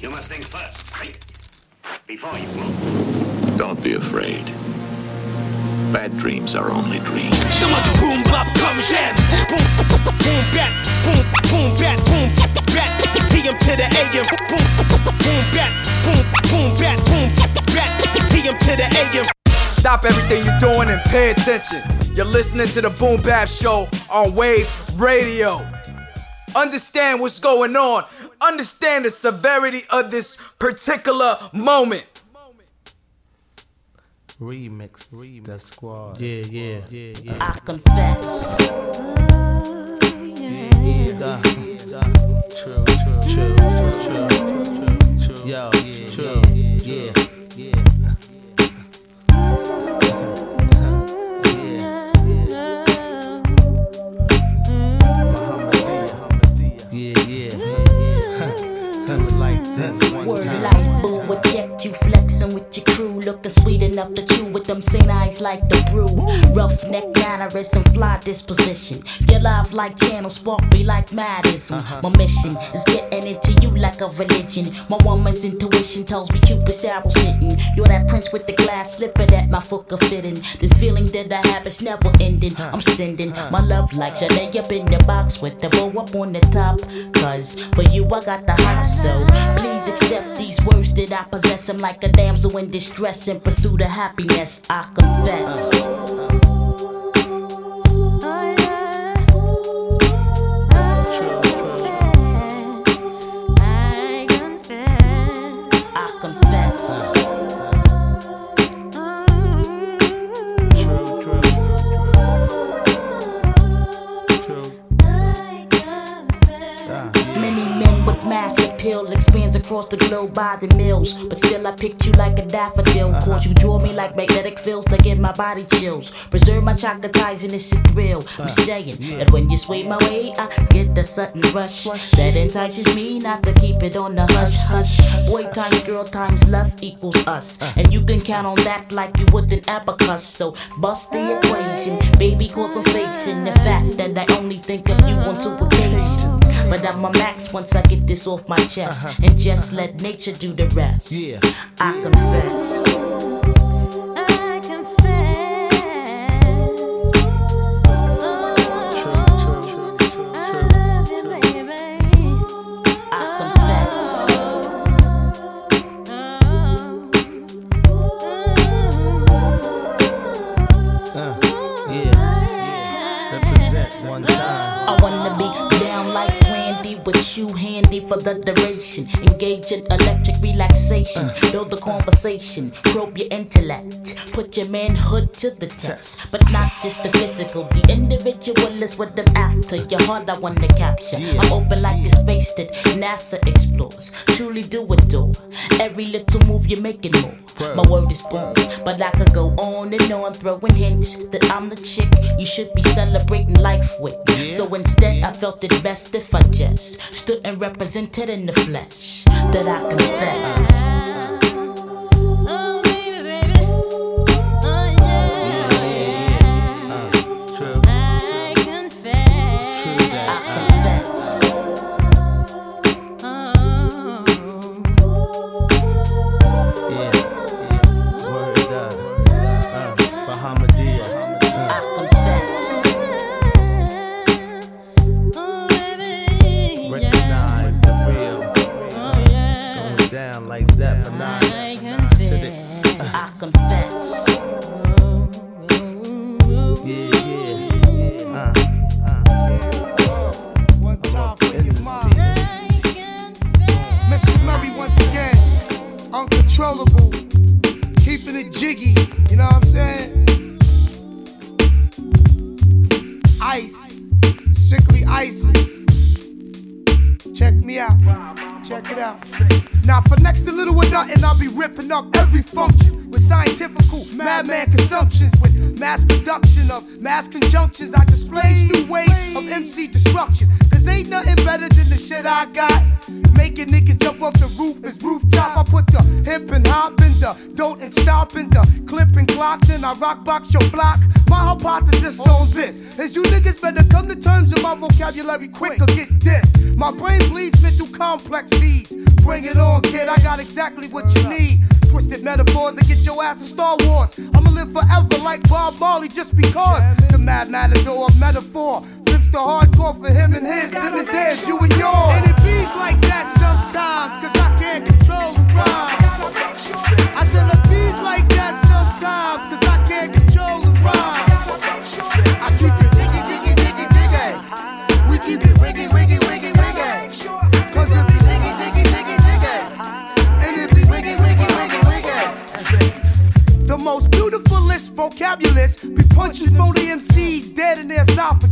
You must think first, right? Before you move. Don't be afraid. Bad dreams are only dreams. boom bap comme j'aime. Boom boom bat, boom boom bat, boom bat. PM to the AM. Boom boom bat, boom boom bat, boom bat. PM to the AM. Stop everything you're doing and pay attention. You're listening to the Boom Bap Show on Wave Radio. Understand what's going on. Understand the severity of this particular moment. Remix, remix, the squad. Yeah, yeah, yeah, yeah. I confess. Yeah, yeah, True, true, true, true, true, true. Yo, yeah, true, your sweet enough to chew with them St. eyes like the brew. Roughneck mannerism, fly disposition. Your life like channel, spark me like Madison. Uh-huh. My mission is getting into you like a religion. My woman's intuition tells me Cupid's arrow sitting. You're that prince with the glass slipper that my foot fit in. This feeling that I have is never ending. I'm sending my love like Janae up in the box with the bow up on the top. Cause for you, I got the hot so. Please accept these words that I possess. I'm like a damsel in distress in pursuit of happiness. I confess. Uh, uh, uh. Across the globe by the mills. But still, I picked you like a daffodil. Cause you draw me like magnetic fields that give my body chills. Preserve my chocolatize and it's a thrill. I'm saying that when you sway my way, I get the sudden rush that entices me not to keep it on the hush hush. Boy times girl times lust equals us. And you can count on that like you would an abacus. So bust the equation, baby, cause I'm facing the fact that I only think of you on two occasions. But I'm a max once I get this off my chest. Uh-huh. And just let nature do the rest. Yeah. I confess. For the Engage in electric relaxation. Uh. Build the conversation. Probe your intellect. Put your manhood to the test. But not just the physical. The individual is what I'm after. Your heart I wanna capture. I'm open like the space that NASA explores. Truly do adore. Every little move you're making more. My word is born. But I could go on and on throwing hints that I'm the chick you should be celebrating life with. So instead, I felt it best if I just stood and represented in the flesh that I confess.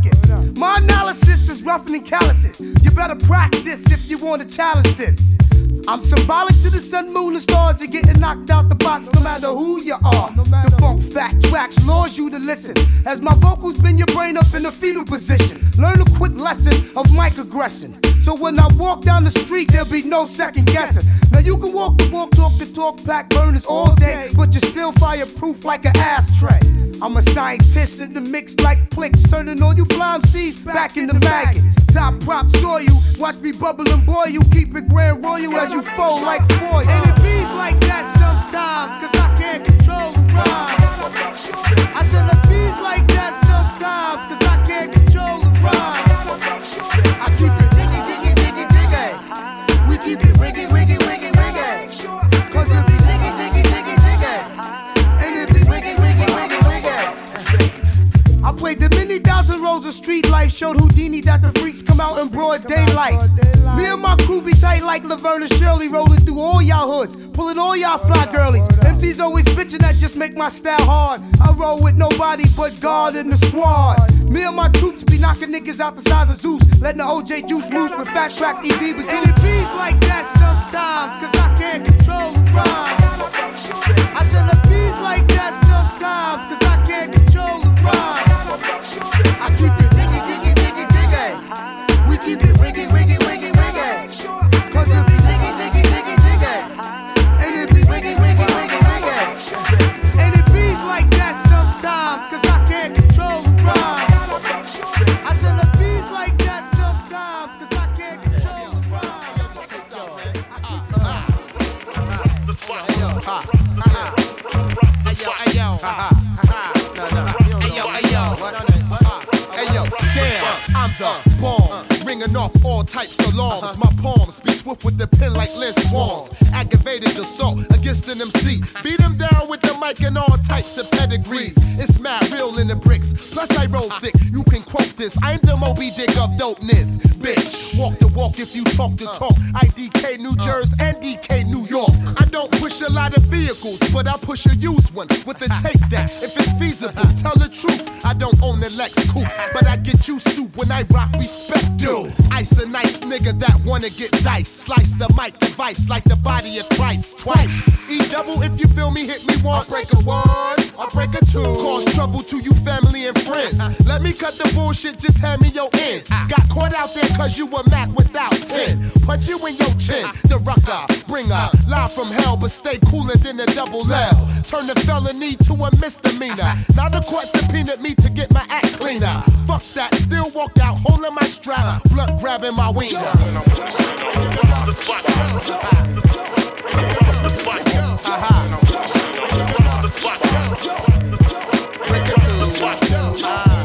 Esophagus. My analysis is rougher than calluses. You better practice if you wanna challenge this. I'm symbolic to the sun, moon, and stars. You're getting knocked out the box no matter who you are. The funk fact tracks lures you to listen. As my vocals bend your brain up in a fetal position. Learn a quick lesson of microaggression. So when I walk down the street, there'll be no second guessing. Now you can walk the walk, talk the talk, back burners all day, but you're still fireproof like an ashtray. I'm a scientist in the mix like clicks, turning all you flying seeds back into maggots. Top prop saw you, watch me bubble and boil you, keep it grand royal as you fold like foil. And it beats like that sometimes, cause I can't control the rhyme. I said it beats like that sometimes, cause I can't control the rhyme. I keep it 20,000 rows of street life showed Houdini that the freaks come out in broad daylight. Me and my crew be tight like Laverne and Shirley, rolling through all y'all hoods, pulling all y'all fly girlies. MC's always bitching that just make my style hard. I roll with nobody but God and the squad. Me and my troops be knocking niggas out the size of Zeus, letting the OJ juice loose with fat tracks, ED but And it beats like that sometimes, cause I can't control the rhyme. I said it beats like that sometimes, cause I can't control the rhyme. I keep it diggy, diggy, diggy, diggy. We keep it wiggy, wiggy, wiggy, wiggy. Cause it be diggy, diggy, diggy, diggy. And it be wiggy, wiggy, wiggy, wiggy. And it beats like that sometimes, cause I can't control the rhyme. I said it beats like that sometimes, cause I can't control the rhyme. I keep uh, it Damn, I'm the bomb. Ringing off all types of alarms. Uh-huh. My palms be swift with the pen like Liz Swans. Aggravated assault against an MC. Beat him down with the mic and all types of pedigrees. It's mad real in the bricks. Plus, I roll thick. You can quote this. I'm the Moby Dick of dopeness. Bitch, walk the walk if you talk the uh. talk. IDK New uh. Jersey and DK New York. I don't push a lot of vehicles, but I push a used one with a tape deck. If it's feasible, tell the truth. I don't own a Lex coupe, but I get you soup when I rock respect Ice a nice nigga that wanna get dice. Slice the mic device like the body of Christ twice. E double if you feel me, hit me one. I'll break a one, I'll break a two. Cause trouble to you family and friends. Let me cut the bullshit, just hand me your ends. Got caught out there cause you were Mac without 10. Punch you in your chin, the rucker, bringer. Live from hell, but stay cooler than a double L. Turn the felony to a misdemeanor. Now the court subpoenaed me to get my act cleaner. Fuck that, still walk out holding my strap, blunt grabbing my wiener. Break it to Now,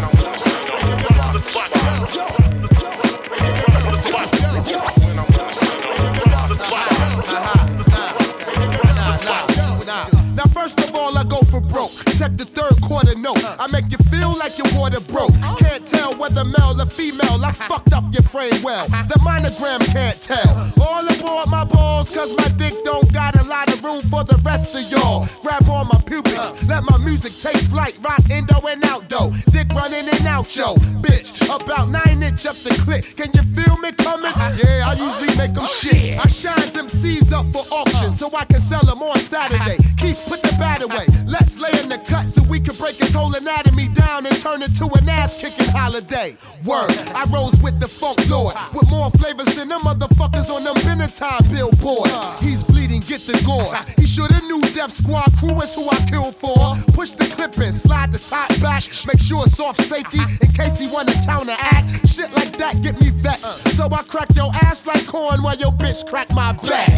first of all, I go for broke. Check the third quarter note. I make you feel like your water broke. Can't tell whether male or female. I fucked up your frame well. The monogram can't tell. All aboard my balls, cause my dick don't got a lot of room for the rest of y'all. Grab on my pubics, let my music take flight. Rock indo and out though. Dick running in out, yo. Bitch, about nine inch up the clip. Can you feel me coming? Uh-huh. Yeah, I usually make them oh, shit. I shine them seeds up for auction uh-huh. so I can sell them on Saturday. Uh-huh. Keith, put the bat away. Let's lay in the cut so we can break his whole anatomy down and turn it to an ass kicking holiday. Word, I rose with the funk lord with more flavors than them motherfuckers on them Benetton billboards. He's bleeding, get the gauze. He shoulda knew Def Squad crew is who I kill for. Push the clip in, slide the top back. Make sure it's off safety in case he wanna counteract. Shit like that get me vexed. So I crack your ass like corn while your bitch crack my back.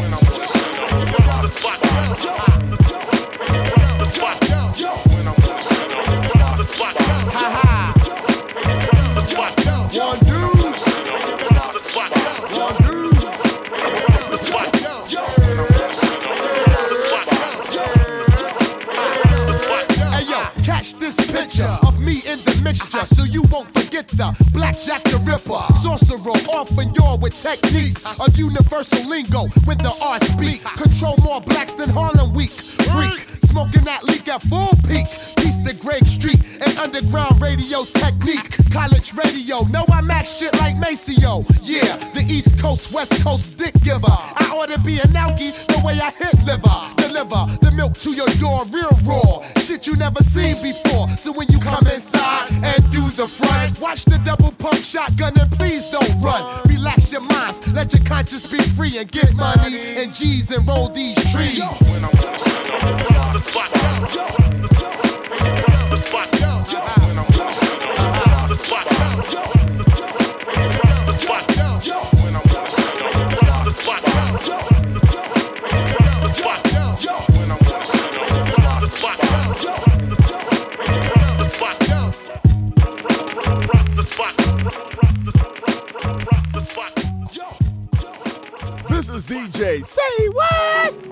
Ha mixture so you won't forget the Blackjack the Ripper. Sorcerer, y'all with techniques of universal lingo with the R speak. Control more blacks than Harlem Week. Freak, smoking that leak at full peak. Piece the Greg Street and underground radio technique. College radio, know I max shit like Maceo. Yeah, the East Coast, West Coast dick giver. I ought to be an alkie the way I hit liver. Deliver the milk to your door real raw. Shit you never seen before. So when you come inside and do the front, watch the double pump shotgun and please don't run. Relax your minds, let your conscience be free and get money and G's and roll these trees. This is DJ Say What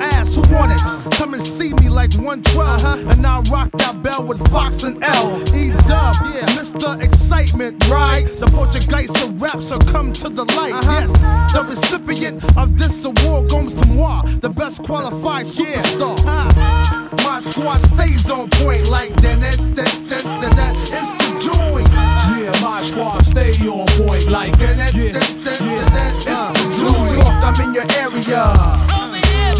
ass. Who want it? Come and see me like 112. And I rock that bell with Fox and L. E dub, yeah, Mr. Excitement, right? The Portuguese of rap, so come to the light. Uh-huh. Yes, the recipient of this award goes to moi, the best qualified superstar. Uh-huh. My squad stays on point like that. that, that, that, that, that. It's the joint. Uh-huh. Yeah, my squad stay on point like That, that, that, that, that. It's the New York, I'm in your area.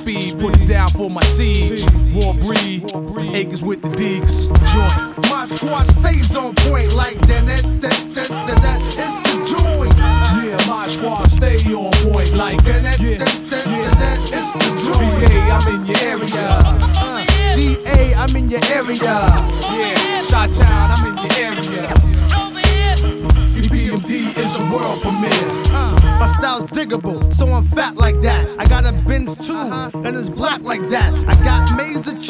speed, put it down for my seeds. War breed, acres with the D, 'cause the joint. My squad stays on point like that. that, that, that, that, that. It's the joint. Yeah, my squad stay on point like That, that, yeah, that, that, that, that. It's the joint. BA, I'm in your area. Uh, GA, I'm in your area. Yeah, Shot Town, I'm in your area. EPMD is a world premiere. Uh, my style's diggable, so I'm fat like that.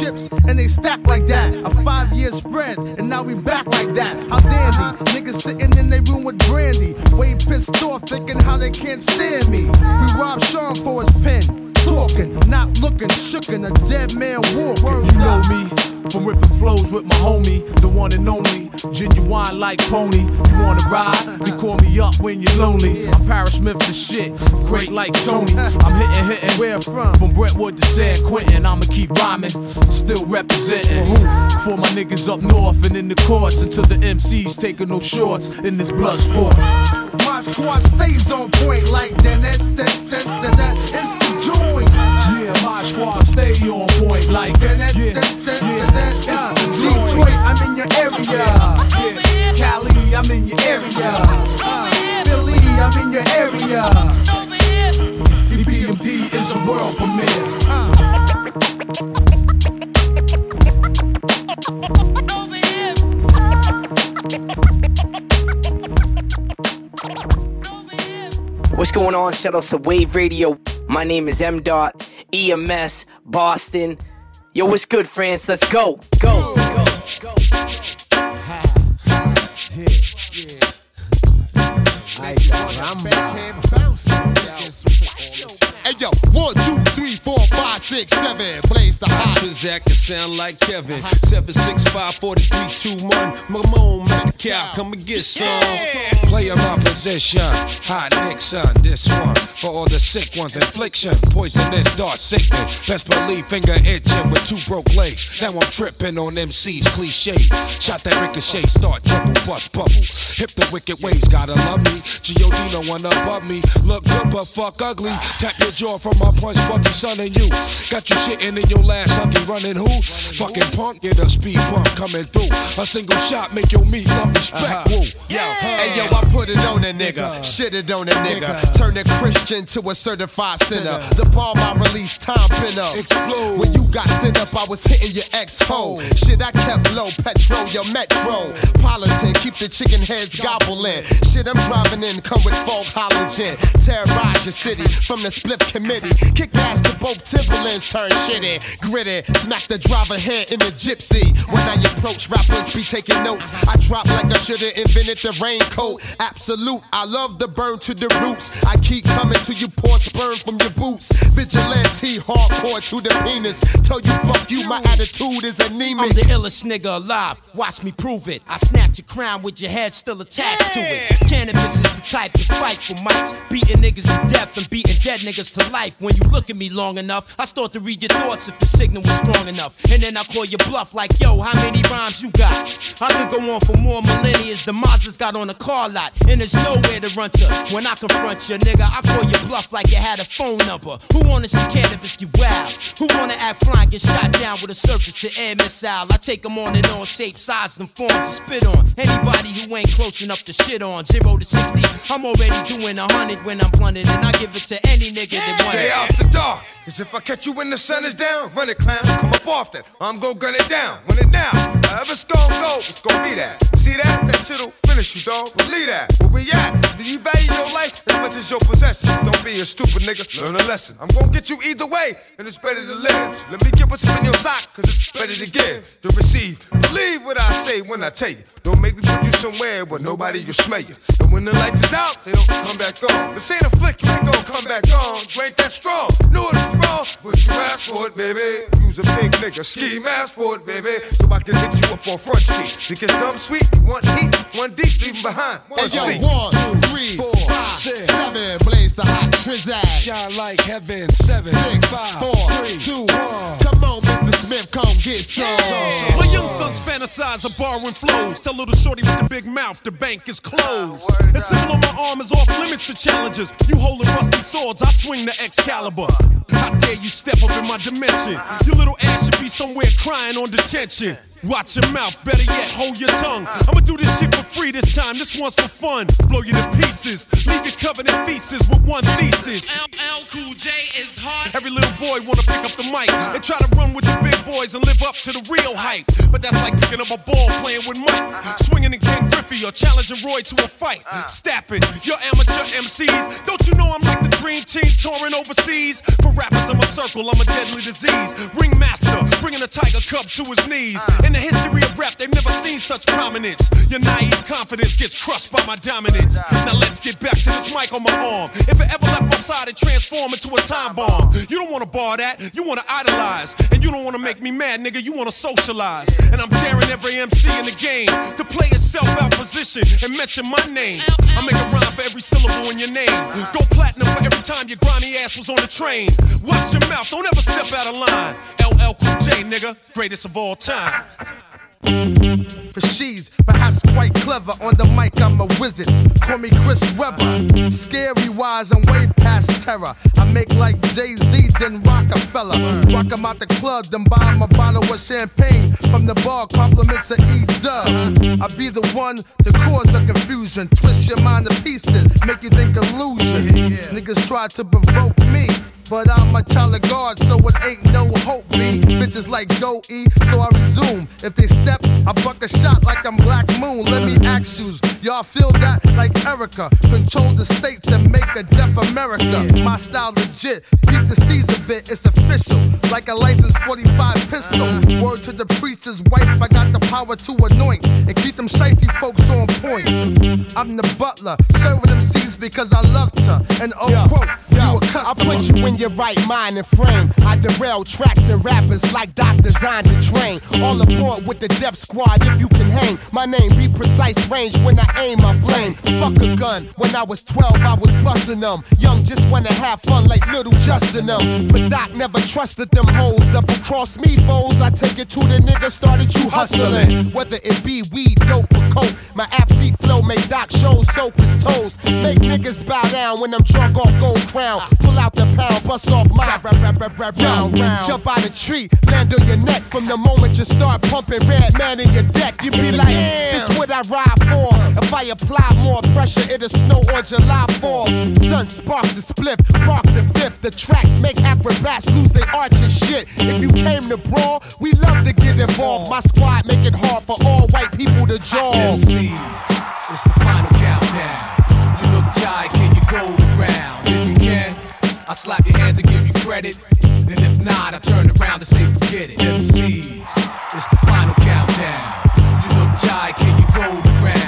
Chips, and they stack like that. A five year spread, and now we back like that. How dandy, niggas sitting in their room with brandy. Way pissed off, thinking how they can't stand me. We robbed Sean for his pen. Talking, not looking, shookin' a dead man walking. You know me from ripping flows with my homie, the one and only, genuine like pony. You wanna ride? Then call me up when you're lonely. I'm Parrish Smith the shit, great like Tony. I'm hitting, hitting. Where from? From Brentwood to San Quentin, I'ma keep rhyming, still representing. For my niggas up north and in the courts until the MCs taking no shorts in this blood sport. My squad stays on point like that. that, that, that, that, that. It's the joint. Yeah, my squad stay on point like That, that, yeah, that, that, yeah. that, that. It's the Detroit. I'm in your area. Yeah, Cali, I'm in your area. Uh, Philly, I'm in your area. EPMD is a world premiere. What's What's going on? Shout out to Wave Radio. My name is M. Dot EMS Boston. Yo, what's good, France? Let's go. Go. go, go. Hey yo, one, two, three, four, five, six, seven. Hot. Can sound like Kevin. Seven six five four three two one. Mamone at the cow, come and get some. Player my position. Hot Nixon, this one. For all the sick ones, infliction. Poisonous, dark sickness. Best believe finger itching with two broke legs. Now I'm tripping on MC's cliche. Shot that ricochet, start trouble, bust bubble. Hip the wicked ways, gotta love me. G.O.D. no one above me. Look good but fuck ugly. Tap your jaw from my punch, Bucky, son, and you. Got you shitting in your last huggy, running who? Fucking punk, get a speed bump coming through. A single shot make your meat love respect. Uh-huh. Woo. Yo, hey yo, I put it on a nigga, shit it on a nigga, turn a Christian to a certified sinner. The bomb I released, time been up. Explode. When you got sent up, I was hitting your ex hoe. Oh. Shit, I kept low, petrol your metro. Politic, keep the chicken heads gobbling. Shit, I'm driving in, come with fog halogen. Terrorize your city from the split committee. Kick ass to both Timberlands, turn shitty, gritty. Smack the driver head in the gypsy. When I approach rappers, be taking notes. I drop like I should've invented the raincoat. Absolute, I love the burn to the roots. I keep coming till you pour sperm from your boots. Vigilante, hardcore to the penis. Tell you fuck you, my attitude is anemic. I'm the illest nigga alive. Watch me prove it. I snatch your crown with your head still attached to it. Canibus is the type to fight for mics. Beating niggas to death and beating dead niggas to life. When you look at me long enough, I start to read your thoughts if the signal was strong enough. And then I call your bluff like, yo, how many rhymes you got? I could go on for more millennia. The Mazda's got on a car lot. And there's nowhere to run to. When I confront you, nigga, I call your bluff like you had a phone number. Who wanna see Canibus get wild? Who wanna act fly get shot down with a surface to air missile? I take them on and on, shape, size, and forms to spit on. Anybody who ain't close enough to shit on. Zero to 60, I'm already doing a hundred when I'm blunted. And I give it to any nigga that wants Stay out the dark. Cause if I catch you when the sun is down, run it, clown. Come up off that. I'm gon' gun it down. Run it down. It's gon' go, it's gon' be that. See that? That shit'll finish you, dog. Believe that. Where we at? Do you value your life as much as your possessions? Don't be a stupid nigga. Learn a lesson. I'm gon' get you either way, and it's better to live. So let me get what's in your sock, cause it's better to give, to receive. Believe what I say when I tell you. Don't make me put you somewhere where nobody will smell you. And when the lights is out, they don't come back on. This ain't a flick, you ain't gon' come back on. Ain't that strong. Knew it was wrong, but you asked for it, baby. Use a big nigga, ski mask for it, baby. So I can hit you up on front street. It's dumb sweet, you want heat, one deep, leave 'em behind. One Hey yo, sweet. one, two, three, five, seven. Blaze the hot trizag. Shine like heaven, seven, Six, five, four, three, two, one. Come. Smith, come get some. My young sons fantasize of borrowing flows. Tell little shorty with the big mouth, the bank is closed. The symbol on my arm is off limits to challenges. You holding rusty swords, I swing the Excalibur. How dare you step up in my dimension? Your little ass should be somewhere crying on detention. Watch your mouth, better yet, hold your tongue. I'ma do this shit for free this time, this one's for fun. Blow you to pieces, leave you covered in feces with one thesis. LL Cool J is hard. Every little boy wanna pick up the mic and try to run with the big boys and live up to the real hype. But that's like picking up a ball playing with Mike, swinging in Ken Griffey or challenging Roy to a fight. Stapping your amateur MCs. Don't you know I'm like the dream team touring overseas? For rappers in my circle, I'm a deadly disease. Ringmaster, bringing a tiger cub to his knees. In the history of rap, they've never seen such prominence. Your naive confidence gets crushed by my dominance. Now let's get back to this mic on my arm. If it ever left my side, it transform into a time bomb. You don't wanna bar that, you wanna idolize. And you don't wanna make me mad, nigga, you wanna socialize. And I'm daring every MC in the game to play itself out position and mention my name. I make a rhyme for every syllable in your name. Go platinum for every time your grimy ass was on the train. Watch your mouth, don't ever step out of line. LL Cool J, nigga, greatest of all time. For she's perhaps quite clever. On the mic, I'm a wizard. Call me Chris Webber. Scary wise, I'm way past terror. I make like Jay Z, then Rockefeller. Rock 'em out the club, then buy 'em a bottle of champagne. From the bar, compliments of E Dub. I be the one to cause the confusion. Twist your mind to pieces, make you think illusion. Niggas try to provoke me. But I'm a child of God, so it ain't no hope, B. Bitches like go E, so I resume. If they step, I buck a shot like I'm Black Moon. Let me ask you, y'all feel that like Erica? Control the states and make a deaf America. My style legit, keep the steez a bit, it's official. Like a licensed 45 pistol. Word to the preacher's wife, I got the power to anoint and keep them shifty folks on point. I'm the butler, serving them seeds because I love to. And oh, quote, you a customer. I put you in your right mind and frame. I derail tracks and rappers like Doc designed to train. All aboard with the Def Squad if you can hang. My name be precise range when I aim my flame. Fuck a gun. When I was 12, I was busting them. Young just wanna have fun like little Justin them. But Doc never trusted them hoes. Double cross me foes. I take it to the nigga started you hustling. Whether it be weed, dope, or coke. My athlete flow make Doc shows soak his toes. Make niggas bow down when I'm drunk off gold crown. Pull out the pound, bust off my rap, rap, rap, rap, round, round. Jump out a tree, land on your neck. From the moment you start pumping Redman in your deck, you be like, this what I ride for. If I apply more pressure, it'll snow on July 4th. Sun spark the split, park the fifth. The tracks make acrobats lose their arch and shit. If you came to brawl, we love to get involved. My squad make it hard for all white people to jaw. MCs, it's the final I slap your hands and give you credit. And if not, I turn around and say forget it. MCs, it's the final countdown. You look tired, can you go around?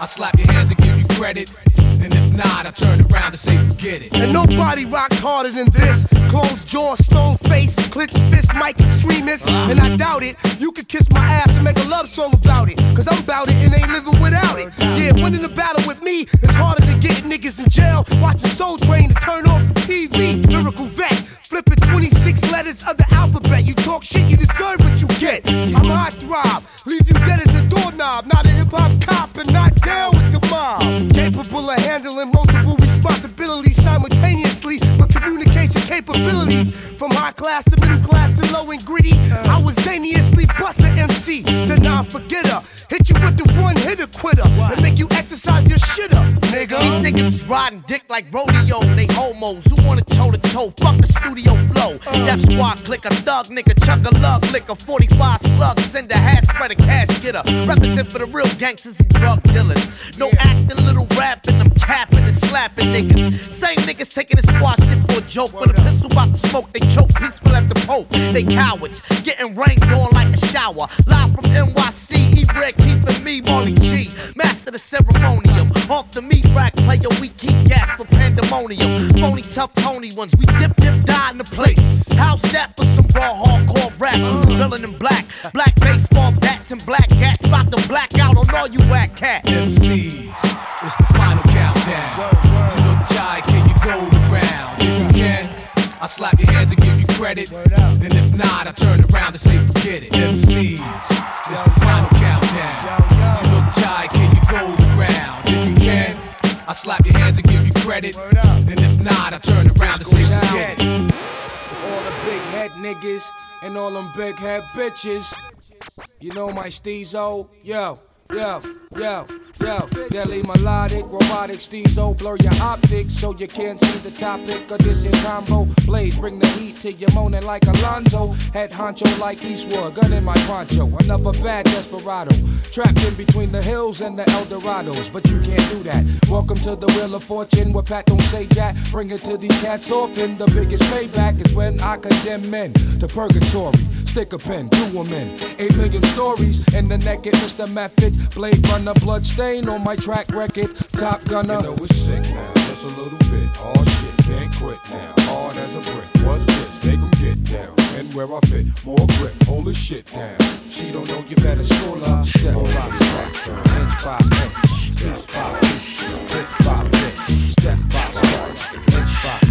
I slap your hands and give you credit. And if not, I turn around and say forget it. And nobody rocks harder than this. Closed jaw, stone face, clenched fist, mic extremist. And I doubt it. You could kiss my ass and make a love song about it. Cause I'm about it and ain't living without it. Yeah, winning the battle with me is harder than getting niggas in jail. Watching Soul Train to turn off the TV. Lyrical vet. Flipping 26 letters of the alphabet. You talk shit, you deserve what you get. I'm hot throb. Leave you dead as a doorknob. Not a hip hop cop and not down with the mob. Capable of handling multiple responsibilities simultaneously but communication capabilities. From high class to middle class to low and gritty. I was zaniously bust a MC, the non forgetter. Hit you with the one hitter quitter and make you exercise your shit up, nigga. These niggas is riding dick like rodeo. They homos who wanna toe to toe. Fuck the studio flow. Def Squad click a thug nigga, chuck a lug, lick a 45 slug, send a hat, spread a cash getter. Represent for the real gangsters and drug dealers. No acting, little rapping, I'm capping and slapping niggas. Same niggas taking the squad shit for a joke. With a pistol about to smoke, they choke peaceful as the Pope. They cowards, getting rained on like a shower. Live from NYC, E-Red keeping me Molly G. Master the ceremonium. Off the meat rack player, we keep gas for pandemonium. Phony tough Tony ones, we dip, dip, die in the place. House that for some raw hardcore rap. Villain in black, black baseball bats and black cats. About to black out on all you whack cats. MCs, it's the final I slap your hands and give you credit. And if not, I turn around and say forget it. MCs, it's the final countdown. You look tired, can you go around? If you can, I slap your hands and give you credit. And if not, I turn around and say forget it. All the big head niggas and all them big head bitches. You know my steezo, yo, yo, yo, yo. Deadly melodic, robotic steezo, blur your optics so you can't see the topic of this here combo. Blaze, bring the heat to your moaning like Alonzo. Head honcho like Eastwood, gun in my poncho. Another bad desperado, trapped in between the hills and the Eldorados, but you can't do that. Welcome to the Wheel of Fortune, where Pat don't say that. Bring it to these cats often. The biggest payback is when I condemn men to purgatory. Stick a pen, do 'em in. Eight million stories in the naked Mr. Method. Blade runner, blood stain on my track record. Top gunner. You know it's sick now, just a little bit. Oh shit, can't quit now. Hard as a brick. What's this? Make 'em get down. And where I fit, more grip, hold the shit down. She don't know you better school her. Step by step, inch by inch, piece by piece, bit by bit, step by step, inch by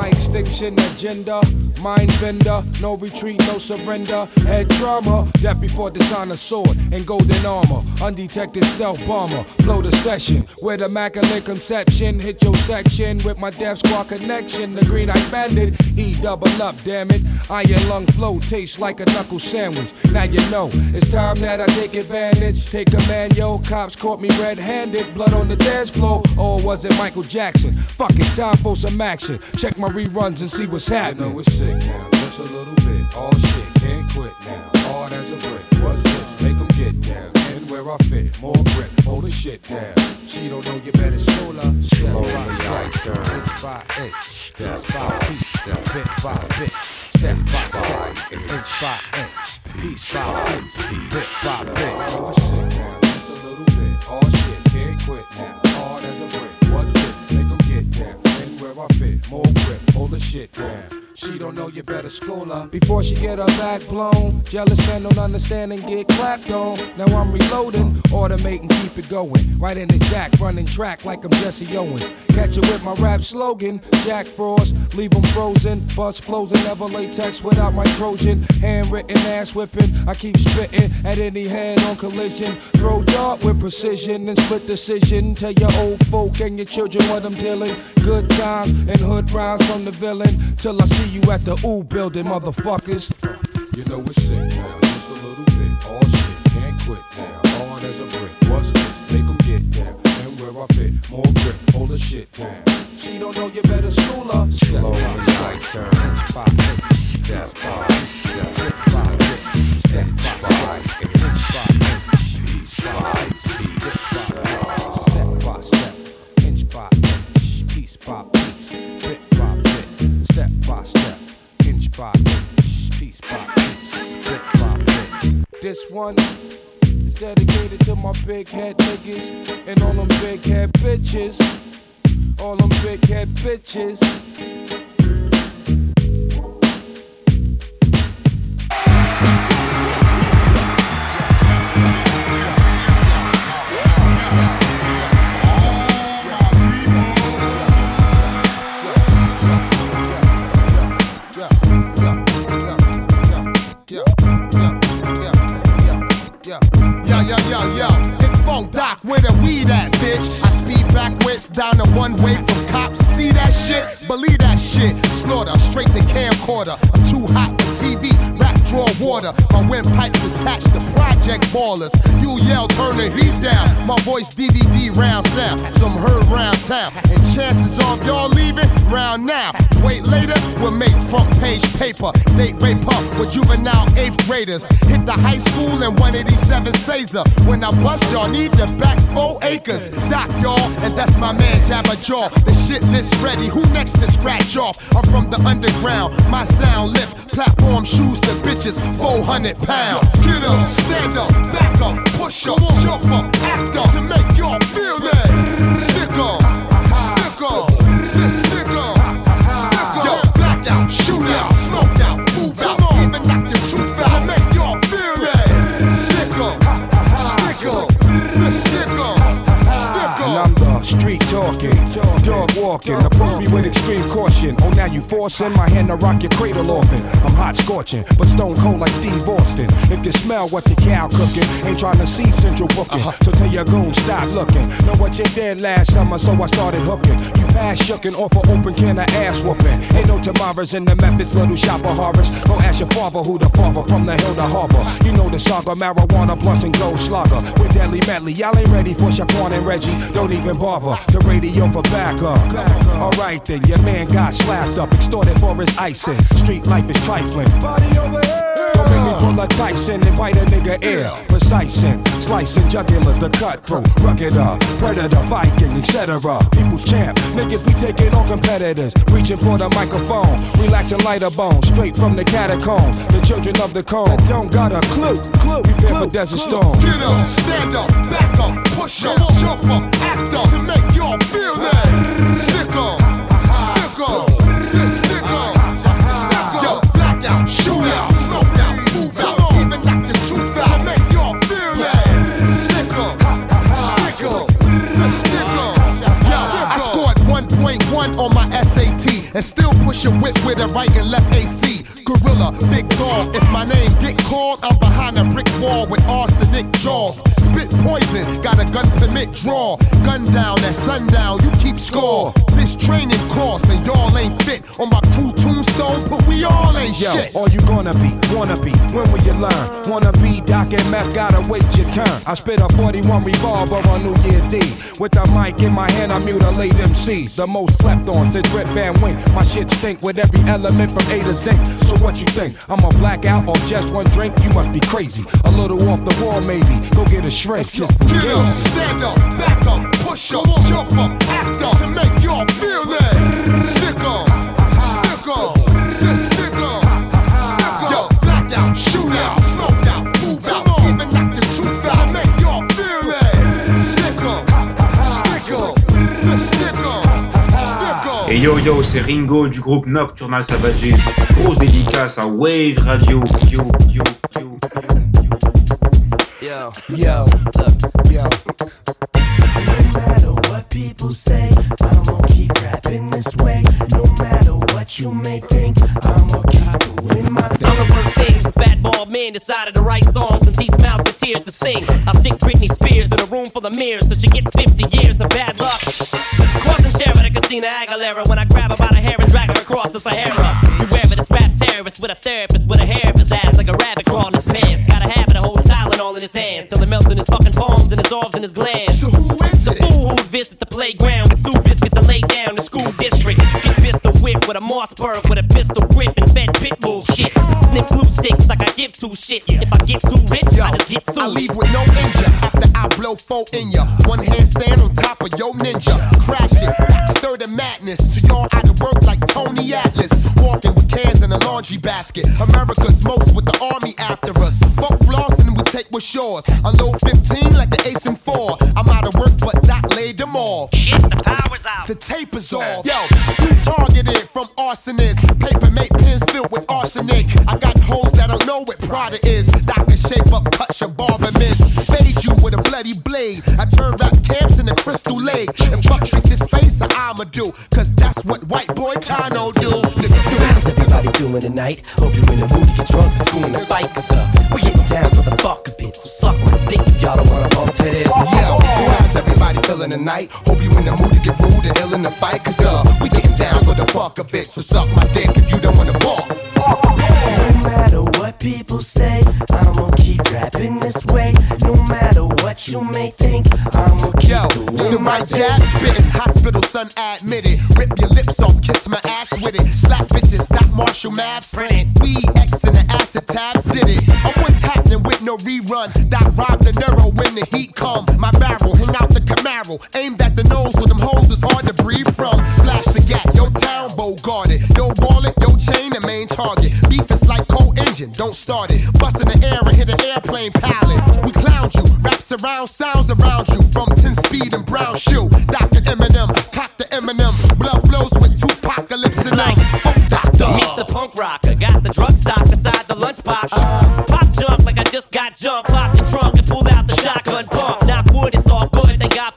my extinction agenda. Mind bender, no retreat, no surrender. Head trauma, death before dishonor sword and golden armor. Undetected stealth bomber, blow the session. With immaculate conception, hit your section with my Def Squad connection. The green eye bandit, E double up, damn it. Iron lung flow tastes like a knuckle sandwich. Now you know, it's time that I take advantage. Take command, yo. Cops caught me red handed, blood on the dance floor. Or was it Michael Jackson? Fucking time for some action. Check my reruns and see what's happening. You know it's sick now, just a little bit. All shit, can't quit now. Hard as a brick. What's this? Make 'em get down. And where I fit, more grip, hold the shit down. She don't know you better slow her. Step by step, inch by inch, piece by piece, bit by bit. Step by step, inch by inch, piece by piece, bit by bit. You know it's sick now, just a little bit. All shit, can't quit now. Hard as a brick. What's this? Make 'em get down. Where I fit, more grip, hold the shit down. She don't know you better school her before she get her back blown. Jealous man don't understand and get clapped on. Now I'm reloading, automating, keep it going. Right in the jack, running track like I'm Jesse Owens. Catch it with my rap slogan, Jack Frost, leave 'em frozen. Bust flows and never latex without my Trojan. Handwritten ass whipping, I keep spitting at any head on collision. Throw dart with precision and split decision. Tell your old folk and your children what I'm dealing. Good times and hood rhymes from the villain. Till I see you at the ooh building, motherfuckers. You know it's sick now, just a little bit. All shit, can't quit now. Hard as a brick. What's this? Make 'em get down. And where I fit, more grip, hold the shit down. She don't know you better school her. Step by step, inch by inch, step by step, bit by bit, step by step, inch by inch, piece by piece, bit by bit, step by step, inch by inch, piece by piece, bit, step by step, inch by inch, piece by piece, bit by bit. This one is dedicated to my big head niggas and all them big head bitches. All them big head bitches. Town. Chances of y'all leaving round now. Wait later, we'll make front page paper. Date rape up with juvenile eighth graders. Hit the high school in 187 Caesar. When I bust y'all, need the back four acres. Doc y'all, and that's my man Jabba Jaw. The shit list ready. Who next to scratch off? I'm from the underground. My sound lip, platform shoes to bitches, 400 pounds. Get up, stand up, back up, push up, jump up, act up to make y'all feel that. Stick up, up, dog walking. Approach me with extreme caution. Oh, now you forcing my hand to rock your cradle often. I'm hot scorching, but stone cold like Steve Austin. If you smell what the cow cooking, ain't trying to see central booking. Uh-huh. So tell your goon, stop looking. Know what you did last summer, so I started hooking. You pass shookin' off an open can of ass whooping. Ain't no tomorrows in the methods, little shopper Horace. Go ask your father who the father from the hill to harbor. You know the saga, marijuana plus and gold slugger. With deadly medley, y'all ain't ready for Shaquan and Reggie. Don't even bother. The radio for backup. Alright then, your man got slapped up, extorted for his icing. Street life is trifling. Body over here. Don't make me pull a Tyson and bite a nigga ear. Precising, slicing jugulars, the cutthroat, rugged up, predator, Viking, etc. People's champ, niggas be taking on competitors, reaching for the microphone, relaxing lighter bones, straight from the catacomb. The children of the cone don't got a clue, clue. Prepare for desert storm. Get up, stand up, back up, push up, jump up, act up to make y'all feel that. Stick up, stick up, stick, stick up, stick up. Yo, black out, shoot out, smoke out, move out, even knock your tooth out to make y'all feel that. Stick up, stick up, stick, stick up. Yo, I scored 1.1 on my SAT and still push a whip with a right and left AC. Killer, big dog. If my name get called, I'm behind a brick wall with arsenic jaws. Spit poison, got a gun permit draw. Gun down at sundown, you keep score. This training course, and y'all ain't fit. On my crew tombstone, but we all ain't Yo, shit. all you gonna be, wanna be, when will you learn? Wanna be Doc and Meth, gotta wait your turn. I spit a 41 revolver on New Year's Eve. With the mic in my hand, I mutilate MCs. The most slept on since Rip Van Wink. My shit stink with every element from A to Z. So what you think? I'm a blackout or just one drink? You must be crazy. A little off the wall, maybe. Go get a shrink just for Get up, stand up, back up, push up, jump up, act up to make y'all feel that. Stick up, stick up, stick, stick yo yo, c'est Ringo du groupe Nocturnal Savages. Grosse dédicace à Wave Radio. Yo, yo, yo. Yo, yo, look, yo. No matter what people say, I'm gonna keep rapping this way. No matter what you may think, I'm gonna keep doing my thing. I'm the worst thing since Fat Ball Man decided to write songs and teach mouths with tears to sing. I stick Britney Spears in a room full of mirrors so she gets 50 years of bad luck. To Christina Aguilera when I grab her by the hair and drag her across the Sahara. Beware of this rap terrorist with a therapist with a hair up his ass like a rabbit crawling his pants. Got a habit of holding Tylenol in his hands till it melts in his fucking palms and dissolves in his glands. So who is the fool who would visit the playground with two biscuits and lay down the school district? Get pistol whipped with a Mossberg with a pistol grip and fed shit. Sniff glue sticks like I give two shits. If I get too rich, I just get sued. I leave with no injury after I blow four in ya. One hand stand on top of your ninja. Crash it, stir the madness. So y'all out of work like Tony Atlas. Walking with cans in a laundry basket. America's most with the army after us. Fuck flossing, we take what's yours. Unload 15 like the ace and four. I'm out of work, but Doc laid them off. Shit, the power's out. The tape is off. Yo, you targeted from arsonists. Paper make pins filled with arsenic. I got hoes that don't know what Prada is. Doc can shape up, cut your barber miss. Fade you with a bloody blade. I turn rap camps in the crystal lake. And fuck bitches face, I'ma do. Cause that's what white boy Tano do. So how's everybody doing tonight? Hope you're in the mood to get drunk and school in the fight, cause uh, we getting down for the fuck of it. So suck my dick if y'all don't wanna bump to this. Yo, so how's everybody feeling tonight? Hope you in the mood to get rude and ill in the fight. Cause uh, we getting down for the fuck of it. So suck my dick if you don't wanna balk. No matter what people say, I'm gonna keep rapping this way. No matter what you may think, I'm gonna keep Yo, doing the my right jab spitting, hospital son admitted. Rip your lips off, kiss my ass with it. Slap bitches, stop Marshall Maps. Print it. Weed X and the acid tabs did it. Oh, what's happening with no rerun? That robbed the neuro when the heat come. My barrel, hang out the Camaro. Aimed at the nose with them hoes is hard to breathe from. Flash the gap, yo town guarded. Yo wallet, yo chain, the main target. Beef is like cold engine, don't start it. Bust in the air and hit an airplane pilot. We clown you, raps around, sounds around you. From 10 speed and brown shoe. Dr. Eminem.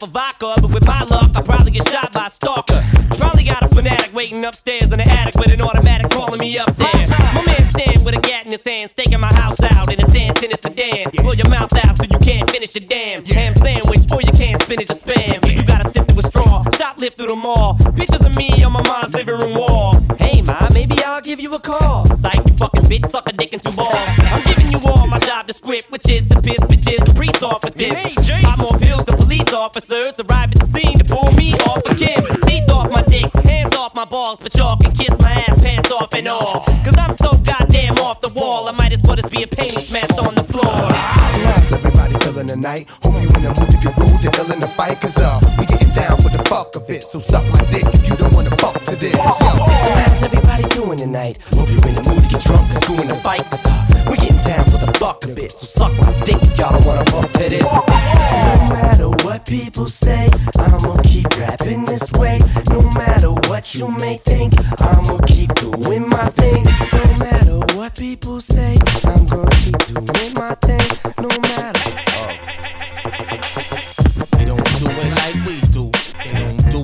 For vodka. But with my luck, I probably get shot by a stalker. Probably got a fanatic waiting upstairs in the attic with an automatic calling me up there. My man stand with a gat in his hand, staking my house out in a 10 tennis sedan. Pull your mouth out so you can't finish your damn ham sandwich, or you can't spinach or spam. You gotta sip through a straw, shoplift through the mall. Pictures of me on my mom's living room wall. Hey, ma, maybe I'll give you a call. Psych, you fucking bitch, suck a dick and two balls. I'm giving you all my job to script, which is to piss bitches and priest off with this. I'm on pills the police officers arrive at the scene to pull me off again. Teeth off my dick, hands off my balls, but y'all can kiss my ass, pants off and all. Cause I'm so goddamn off the wall, I might as well just be a painting smashed on the floor. So how's everybody feeling tonight? Hope you in the mood to get rude and ill in the fight. Cause uh, we getting down for the fuck of it. So suck my dick if you don't wanna fuck to this. Yo. So how's everybody doing tonight? Hope you're in the mood to get drunk school in the fight, cause uh, we getting down for the fuck of it. So suck my dick if y'all don't wanna bump to this. No matter what people say, I'ma keep rapping this way. No matter what you may think, I'ma keep doing my thing. No matter what people say, I'm gonna keep doing my thing. No matter.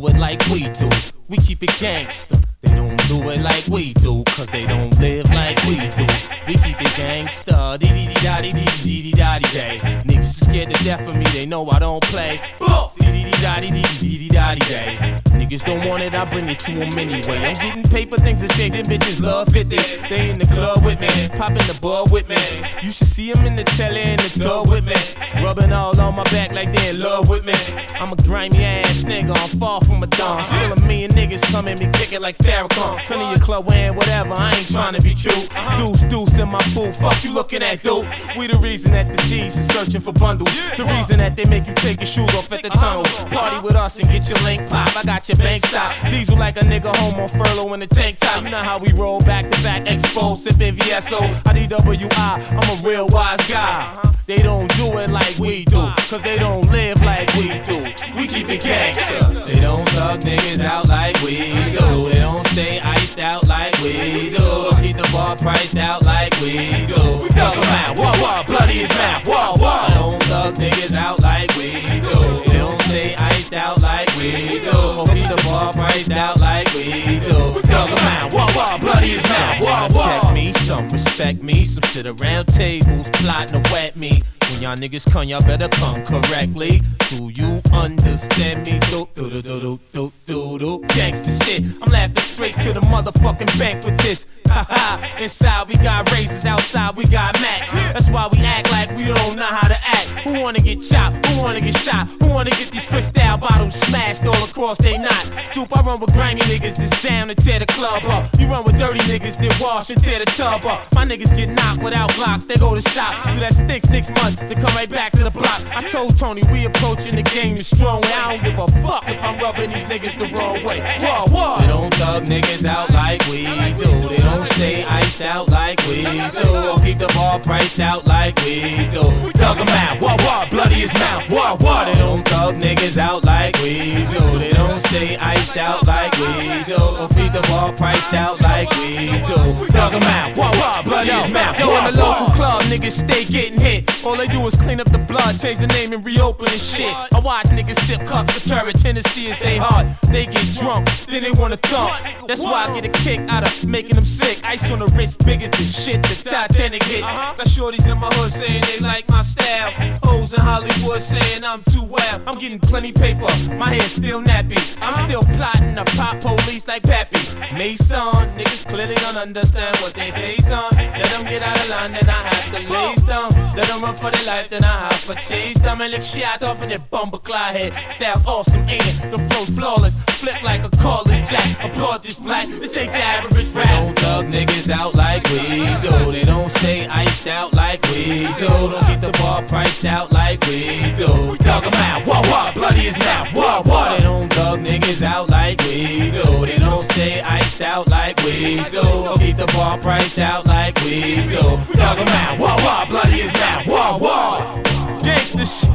it like we do. We keep it gangster. They don't do it like we do, cause they don't live like we do. We keep it gangster. Dee dee dee da dee dee dee dee da dee day. Niggas are scared to death of me, they know I don't play. Boom! Bluff! Dee-dee-dee-dotty, dee-dee-dee-dotty day. Niggas don't want it, I bring it to them anyway. I'm getting paper, things are changing, bitches love 50. They in the club with me, popping the bud with me. You should see them in the telly in the tub with me. Rubbing all on my back like they in love with me. I'm a grimy ass nigga, I'm far from a don. Still a million niggas come at me kicking like Farrakhan. Come to your club wearing whatever, I ain't trying to be cute. Deuce, deuce in my booth, fuck you looking at, dude. We the reason that the D's is searching for bundles. The reason that they make you take your shoes off at the tunnel. Party with us and get your link pop. I got your bank stop. Diesel like a nigga home on furlough in the tank top. You know how we roll back to back, expo, sipping VSO. IDWI, I'm a real wise guy. They don't do it like we do, cause they don't live like we do. We keep it gangster. They don't thug niggas out like we do. They don't stay iced out like we do. Keep the bar priced out like we do. Thug 'em out, whoa, whoa, bloody mouth, whoa, whoa. They don't thug niggas out like we do. They don't stay iced out like we do. Don't the bar priced out like we do. 'Em out, whoa, whoa, bloody is mouth, whoa, whoa. Check me, some respect me, some sit around tables plotting to wet me. When y'all niggas come, y'all better come correctly. Do you understand me? Do do do do do do do do. Gangsta shit. I'm laughing straight to the motherfucking bank with this. Ha ha. Inside we got razors, outside we got max. That's why we act like we don't know how to act. Who wanna get chopped? Who wanna get shot? Who wanna get these crystal bottles smashed all across they knot? Dupe, I run with grimy niggas that's down to tear the club up. You run with dirty niggas that wash and tear the tub up. My niggas get knocked without blocks. They go to shop. Do that stick six months, then come right back to the block. I told Tony we approaching the game the strong way. I don't give a fuck if I'm rubbing these niggas the wrong way. Whoa, whoa. They don't thug niggas out like we do. They don't stay iced out like we do. Or keep the bar priced out like we do. Thug 'em out, whoa, whoa, bloody his mouth, whoa, whoa. They don't thug niggas out like we do. They don't stay iced out like we do. Or keep the bar priced out like we do. 'em out, whoa, whoa, bloody his mouth, Yo, in the local club, niggas stay getting hit. All they do is clean up the blood, change the name and reopen the shit. I watch niggas sip cups of courage, Tennessee is they heart. They get drunk, then they wanna thump. That's why I get a kick out of making them sick. Ice on the wrist, big as the shit the Titanic hit. Uh-huh. Got shorties in my hood saying they like my style. Hoes in Hollywood saying I'm too wild. I'm getting plenty paper, my hair's still nappy. I'm uh-huh. still plotting to pop police like Pappy. Mason, niggas clearly don't understand what they face on. Let them get out of line, then I have to lace them. Let them run for their life, then I have to chase them. And look shit off in their bumper head. Style's awesome, ain't it? The flow's flawless. Flip like a callers jack. Applaud this black. This ain't your average rap. Don't thug niggas out like we do. They don't stay iced out like we do. Don't get the bar priced out like we do. Thug 'em out. Whoa, whoa. Bloody is now. Whoa, whoa. They don't thug niggas out like we do. They don't stay iced out like we do. Don't keep the bar priced out like we do. Thug 'em out. Whoa, whoa. Bloody is now. Whoa, whoa. Gangsta shit.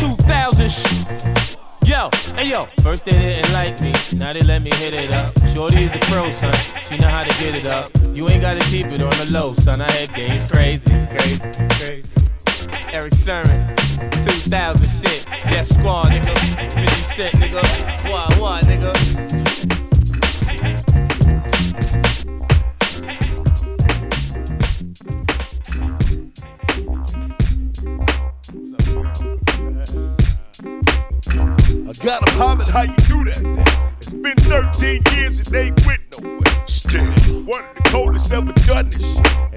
2000 shit. Yo, hey yo, first they didn't like me, now they let me hit it up. Shorty is a pro, son, she know how to get it up. You ain't gotta keep it on the low, son. I had games crazy, crazy, crazy. Erick Sermon, 2000 shit, Def Squad, nigga, 50 Cent, nigga, what, what, nigga.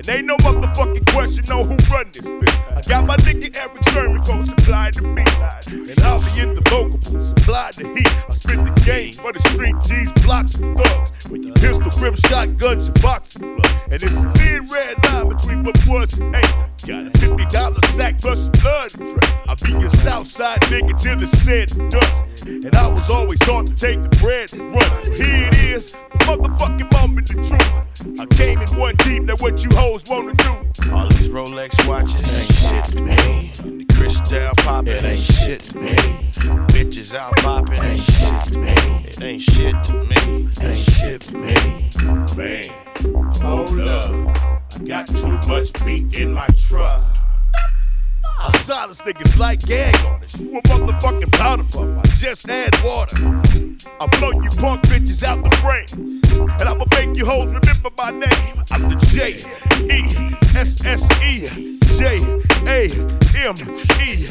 And ain't no motherfucking question on who run this bitch. I got my nigga Erick Sermon supply the beat. And I'll be in the vocal booth, supply the heat. I spit the game for the street G's, blocks and thugs. With your pistol grip, shotguns, and boxing gloves. And it's a thin red line between what was and ain't. Got a fifty dollar sack plus blood drink. I be your Southside nigga till the said dust. And I was always taught to take the bread and run. Here it is, motherfucking moment, the truth. I came in one deep, now what you hoes wanna do? All these Rolex watches ain't shit to me. And the crystal poppin' it ain't shit to me. Bitches out poppin' ain't shit to me. It ain't shit to me. Ain't shit to me. Man, hold up. I got too much beat in my truck. I silence niggas like gag artists. You a motherfucking powder puff. I just add water. I blow you punk bitches out the frames. And I'ma make you hoes remember my name. I'm the J E S S E. J A M E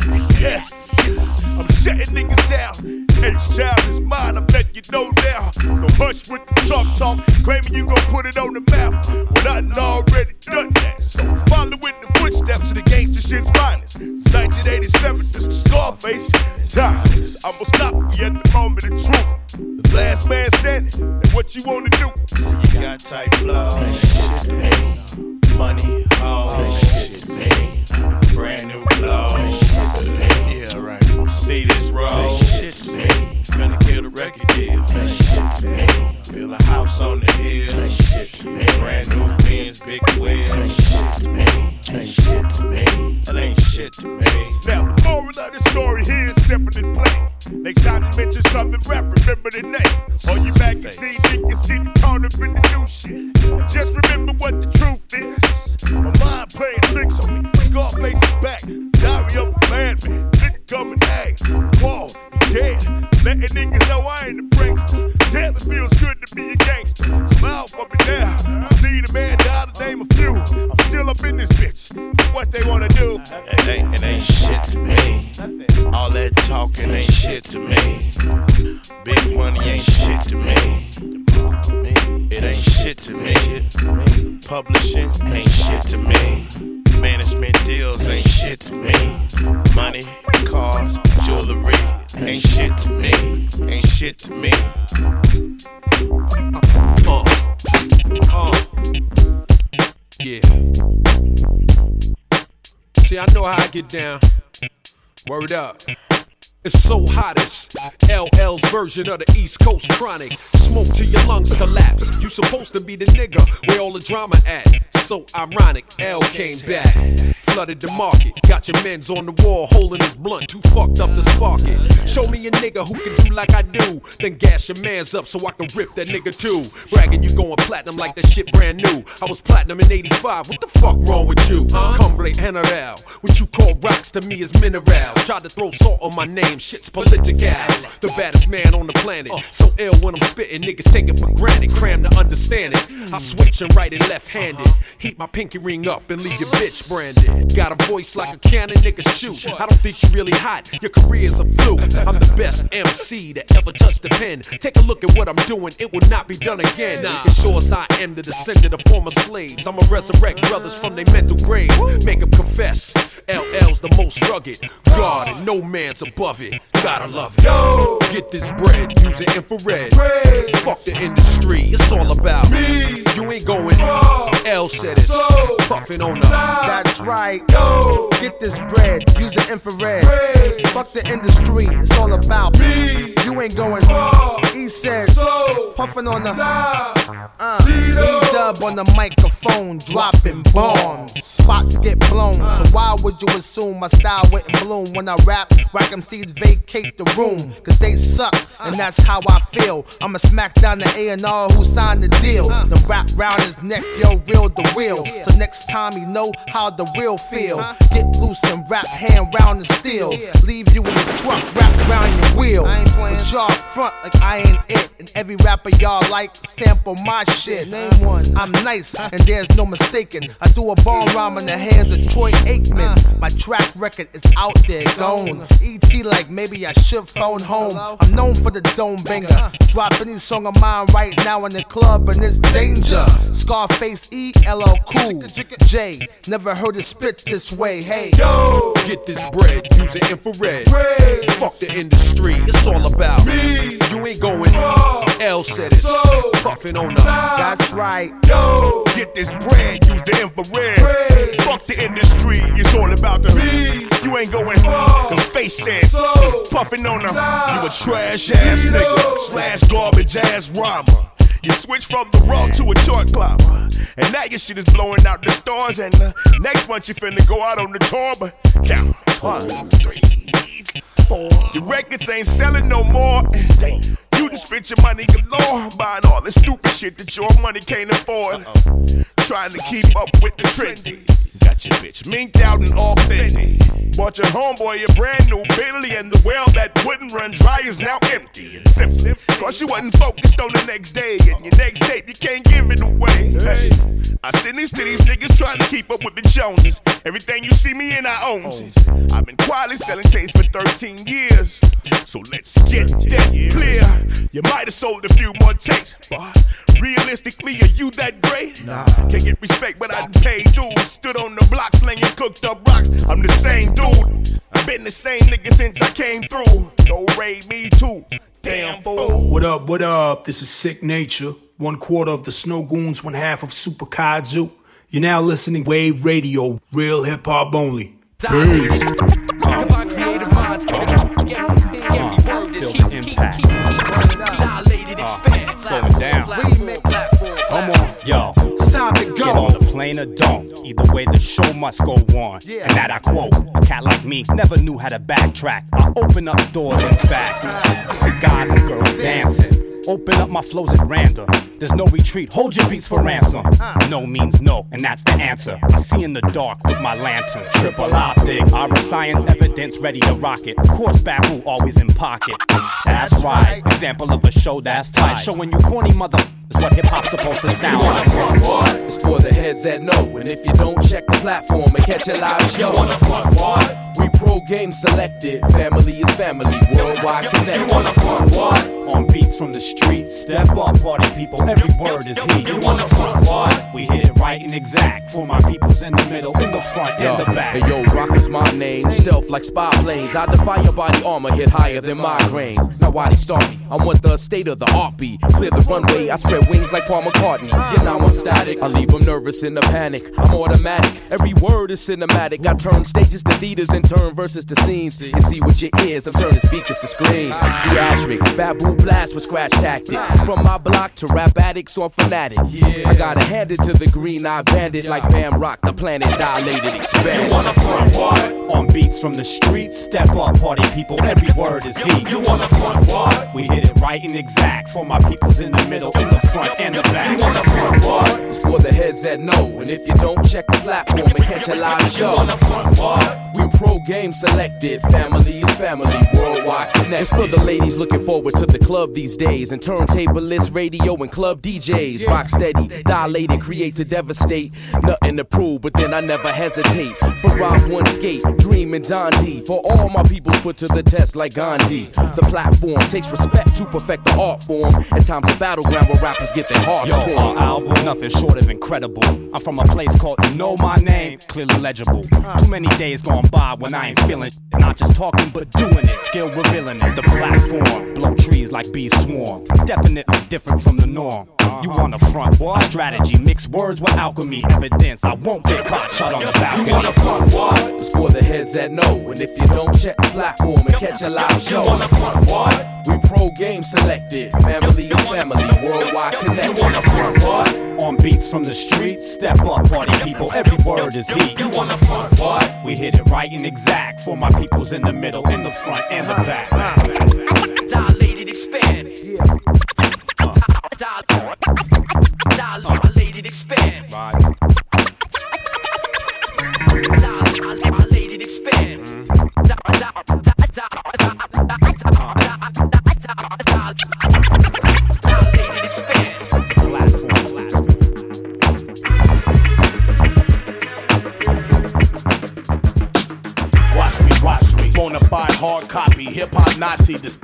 S. I'm shutting niggas down. H child is mine, I'm letting you know now. No hush with the talk talk, claiming you gon' put it on the map. When I done already done that. So follow in the footsteps of the gangster shit's finest. Since 1987, this is Scarface. Times, I'ma stop you at the moment of truth. The last man standing, and what you wanna do? So you got tight flow, shit all. Money, shit me. Brand new clothes, get down. Word up. It's so hottest. LL's version of the East Coast chronic. Smoke till your lungs collapse. You supposed to be the nigga where all the drama at. So ironic, L came back. Flooded the market. Got your men's on the wall holding his blunt. Too fucked up to spark it. Show me a nigga who can do like I do. Then gas your mans up so I can rip that nigga too. Bragging you going platinum like that shit brand new. I was platinum in 85. What the fuck wrong with you? Cumbre General. What you call rocks to me is mineral. Tried to throw salt on my name. Shit's political. The baddest man on the planet. So ill when I'm spitting. Niggas take it for granted. Cram to understand it. I switch and write it left handed. Heat my pinky ring up and leave your bitch branded. Got a voice like a cannon, nigga shoot. I don't think you really hot. Your career's a fluke. I'm the best MC to ever touch the pen. Take a look at what I'm doing. It will not be done again. It sure as I am the descendant of former slaves. I'ma resurrect brothers from their mental grave. Make them confess. LL's the most rugged. God and no man's above it. Gotta love it. Get this bread using infrared. Fuck the industry. It's all about me. You ain't going. L said it. Puffing on the. That's right. Get this bread, use the infrared. Fuck the industry, it's all about me. You ain't going. E says, puffing on the. Uh, E dub on the microphone, dropping bombs. Spots get blown, so why would you assume my style wouldn't bloom when I rap? Rack MCs vacate the room, cause they suck, and that's how I feel. I'ma smack down the A&R who signed the deal. The rap round his neck, yo, real the real. So next time you know how the real feel. Get loose and wrap hand round the steel. Leave you in the truck, wrap around your wheel. i But y'all front like I ain't it. And every rapper y'all like sample my shit. Name one. I'm nice and there's no mistaking. I do a bomb rhyme in the hands of Troy Aikman. Uh. My track record is out there, gone. ET like maybe I should phone home. I'm known for the dome banger. Drop any song of mine right now in the club and it's danger. Scarface E LL Cool J. Never heard it spit this way. Hey, Yo, get this bread Use using infrared. Fuck the industry, it's all about me. You ain't going. Far. L said it. Puffing on the. That's right. Yo, get this bread, use the infrared. Fuck the industry, it's all about the me. You ain't going. far. Cause face said, says, puffing on the. You a trash ass nigga, slash garbage ass rhymer. You switch from the rock to a chart climber. And now your shit is blowing out the stars. And uh, next month you finna go out on the tour. But count one, three, four. Your records ain't selling no more. Damn. You done spent your money galore buying all this stupid shit that your money can't afford. Trying to keep up with the trendy. Got your bitch minked out and all Fendi. Bought your homeboy a brand new Bentley, and the well that wouldn't run dry is now empty and simple. Cause you wasn't focused on the next day, and your next tape, you can't give it away. Hey. I send this to these niggas trying to keep up with the Joneses. Everything you see me in, I own it. I've been quietly selling tapes for 13 years. So let's get that clear. You might have sold a few more tapes, but realistically, are you that great? Nah. Can't get respect, but I paid dues. Stood on the block slinging cooked up rocks. I'm the same dude. I've been the same nigga since I came through. Don't raid me too. Damn fool. What up, what up? This is Sick Nature. One quarter of the Snow Goons, one half of Super Kaiju. You're now listening Wave Radio, real hip hop only. Peace. Uh, uh, going down. Come on, yo. On or don't. Either way, the show must go on. And that I quote. A cat like me never knew how to backtrack. I open up doors, in fact. I see guys and girls dancing. Open up my flows at random. There's no retreat. Hold your beats for ransom. No means no, and that's the answer. I see in the dark with my lantern. Triple optic. Our science evidence ready to rocket. Of course, Babu always in pocket. That's right. Example of a show that's tight. Showing you corny mother is what hip hop's supposed to sound like. It's for the heads that know, and if you don't check the platform and catch a live show on the front ward, we pro game selected. Family is family, worldwide connected. You on the front ward? On beats from the streets, step up, party people. Every word is heat. You on the front ward? We hit it right and exact for my peoples in the middle, in the front, Yo, and the back. Hey yo, rock is my name. Stealth like spy planes. I defy your body armor, hit higher than migraines. Now why they start me? I want the state of the art be. Clear the runway, I spread wings like Paul McCartney. Yeah, now I'm static. I leave them nervous in a panic. I'm automatic. Every word is cinematic. I turn stages to theaters and turn verses to scenes. And see with your ears, I'm turning speakers to screens. Theatric, babu blast with scratch tactics. From my block to rap addicts on fanatic. I gotta hand it to the green eye bandit like Bam Rock, the planet dilated, expanded. You on the front ward? On beats from the streets, step up, party people. Every word is heat. You on the front ward? We hit it right and exact for my peoples in the middle, in the front, and the back. You on the front ward? It's for the heads that know, and if you don't check the platform and catch a live show, on the front ward? We pro game selected. Family is family, worldwide connected. It's for the ladies looking forward to the club these days, and turntablists, radio, and club DJs. Rock steady, dilated, create to devastate. Nothing to prove, but then I never hesitate. For Rob One Skate, Dream and Dante. For all my people put to the test like Gandhi. The platform takes respect to perfect the art form. At times a battleground where rappers get their hearts Yo, torn. our album, nothing short of incredible. I'm from a place called You Know My Name, clearly legible. Too many days gone by when I ain't feeling shit. Not just talking, but doing it. Skill revealing it. The platform, blow trees like bees swarm. Definitely different from the norm. You on the front, boy. Strategy, mix words with alchemy. Evidence, I won't get caught shut on the balcony. You on the front ward? It's for the heads that know, and if you don't check the platform and catch a live show, You on the front ward? we pro game selected. Family is family, worldwide connected. You on the front ward? On beats from the streets, step up, party people. Every word is heat. You on the front ward? We hit it right and exact for my peoples in the middle, in the front, and the back.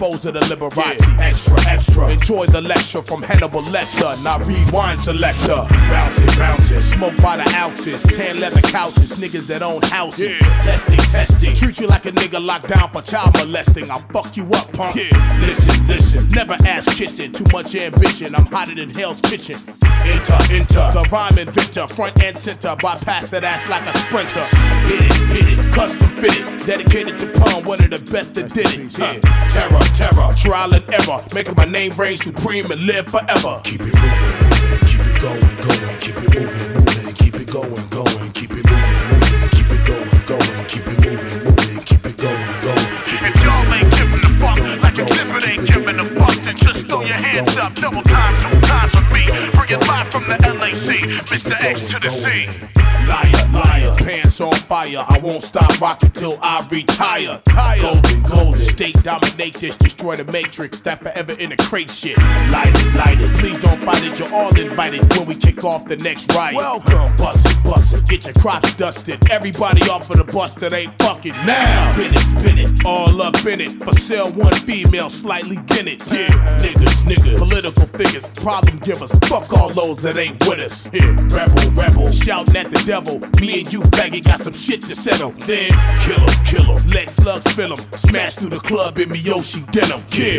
Of the Liberati. Extra, extra. Enjoy the lecture from Hannibal Lecter. Not rewind selector. Bounce it, bounce it. Smoke by the ounces. Tan leather couches. Niggas that own houses. Testing, testing. Treat you like a nigga locked down for child molesting. I'll fuck you up, punk. Listen, listen. Never ask kissing. Too much ambition. I'm hotter than Hell's Kitchen. Enter, enter. The rhyme inventor. Front and center. Bypass that ass like a sprinter. Hit it, hit it. Custom fitted. Dedicated to pun. One of the best that did it. Yeah. Terror, terror. Trial and error. Making my name reign supreme and live forever. Keep it moving, moving. Keep it going, going. Keep it moving, moving. Keep it going, going. Fire. I won't stop rocking till I retire. Golden, golden, state dominate this, destroy the matrix. That forever in the crate shit. Light it, light it. Please don't fight it. You're all invited when we kick off the next ride. Welcome, bust it, bust it. Get your crops dusted. Everybody off of the bus that ain't fucking now. Spin it, spin it, all up in it. For sale, one female, slightly dented. Yeah, niggas, niggas, political figures, problem givers. Fuck all those that ain't with us. Yeah, rebel, rebel, shouting at the devil. Me and you, baggy, got some shit to settle. Then kill 'em, kill 'em. Let slugs fill 'em. Smash through the club in Miyoshi denim. Yeah.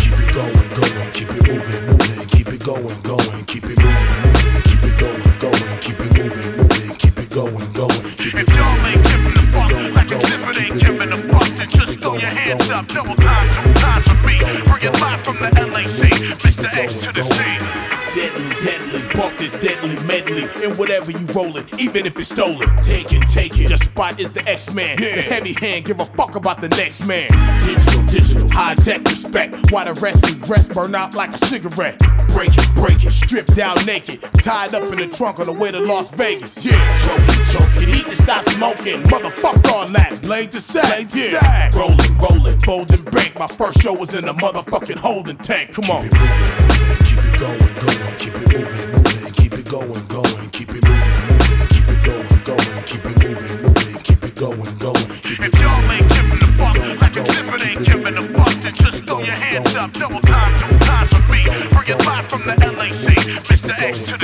Keep it going, going, keep it moving, moving, keep it going, going, keep it moving, moving, keep it going, going, keep it moving, up, double time, two times for me. Bring it live from the LAC, deadly, deadly medley. And whatever you rollin', even if it's stolen. Take it, take it. Your spot is the X-Man. The heavy hand, give a fuck about the next man. Digital, digital, high tech respect. Why the rest we rest burn out like a cigarette. Break it, break it, stripped down naked. Tied up in the trunk on the way to Las Vegas. Yeah, choke it, choke it. Need to stop smoking. Motherfuck all that. Blade to sack. Yeah. Rolling, rolling, fold and break. My first show was in the motherfucking holding tank. Come on. Going, going, keep it moving, moving, keep it going, going, keep it moving, moving, keep it going, going, keep it moving, moving, keep it going, going, keep it If y'all ain't giving the fuck, like a zipper ain't giving the fuck, then just throw your hands up, double time, two times for me. Bring it live from the LAC, Mr. X to the C.